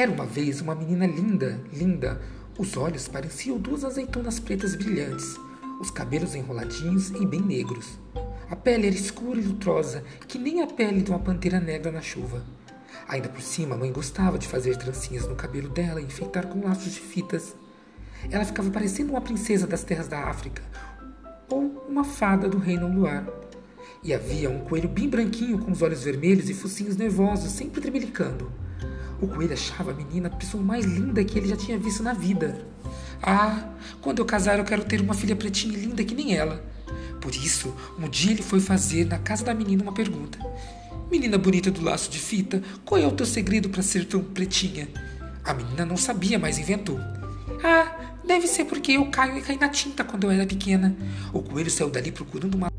Era uma vez uma menina linda, linda. Os olhos pareciam duas azeitonas pretas brilhantes, os cabelos enroladinhos e bem negros. A pele era escura e lutrosa, que nem a pele de uma pantera negra na chuva. Ainda por cima, a mãe gostava de fazer trancinhas no cabelo dela e enfeitar com laços de fitas. Ela ficava parecendo uma princesa das terras da África ou uma fada do reino luar. E havia um coelho bem branquinho com os olhos vermelhos e focinhos nervosos, sempre tremelicando. O coelho achava a menina a pessoa mais linda que ele já tinha visto na vida. Ah, quando eu casar eu quero ter uma filha pretinha e linda que nem ela. Por isso, um dia ele foi fazer na casa da menina uma pergunta. Menina bonita do laço de fita, qual é o teu segredo para ser tão pretinha? A menina não sabia, mas inventou. Ah, deve ser porque eu caio e caí na tinta quando eu era pequena. O coelho saiu dali procurando uma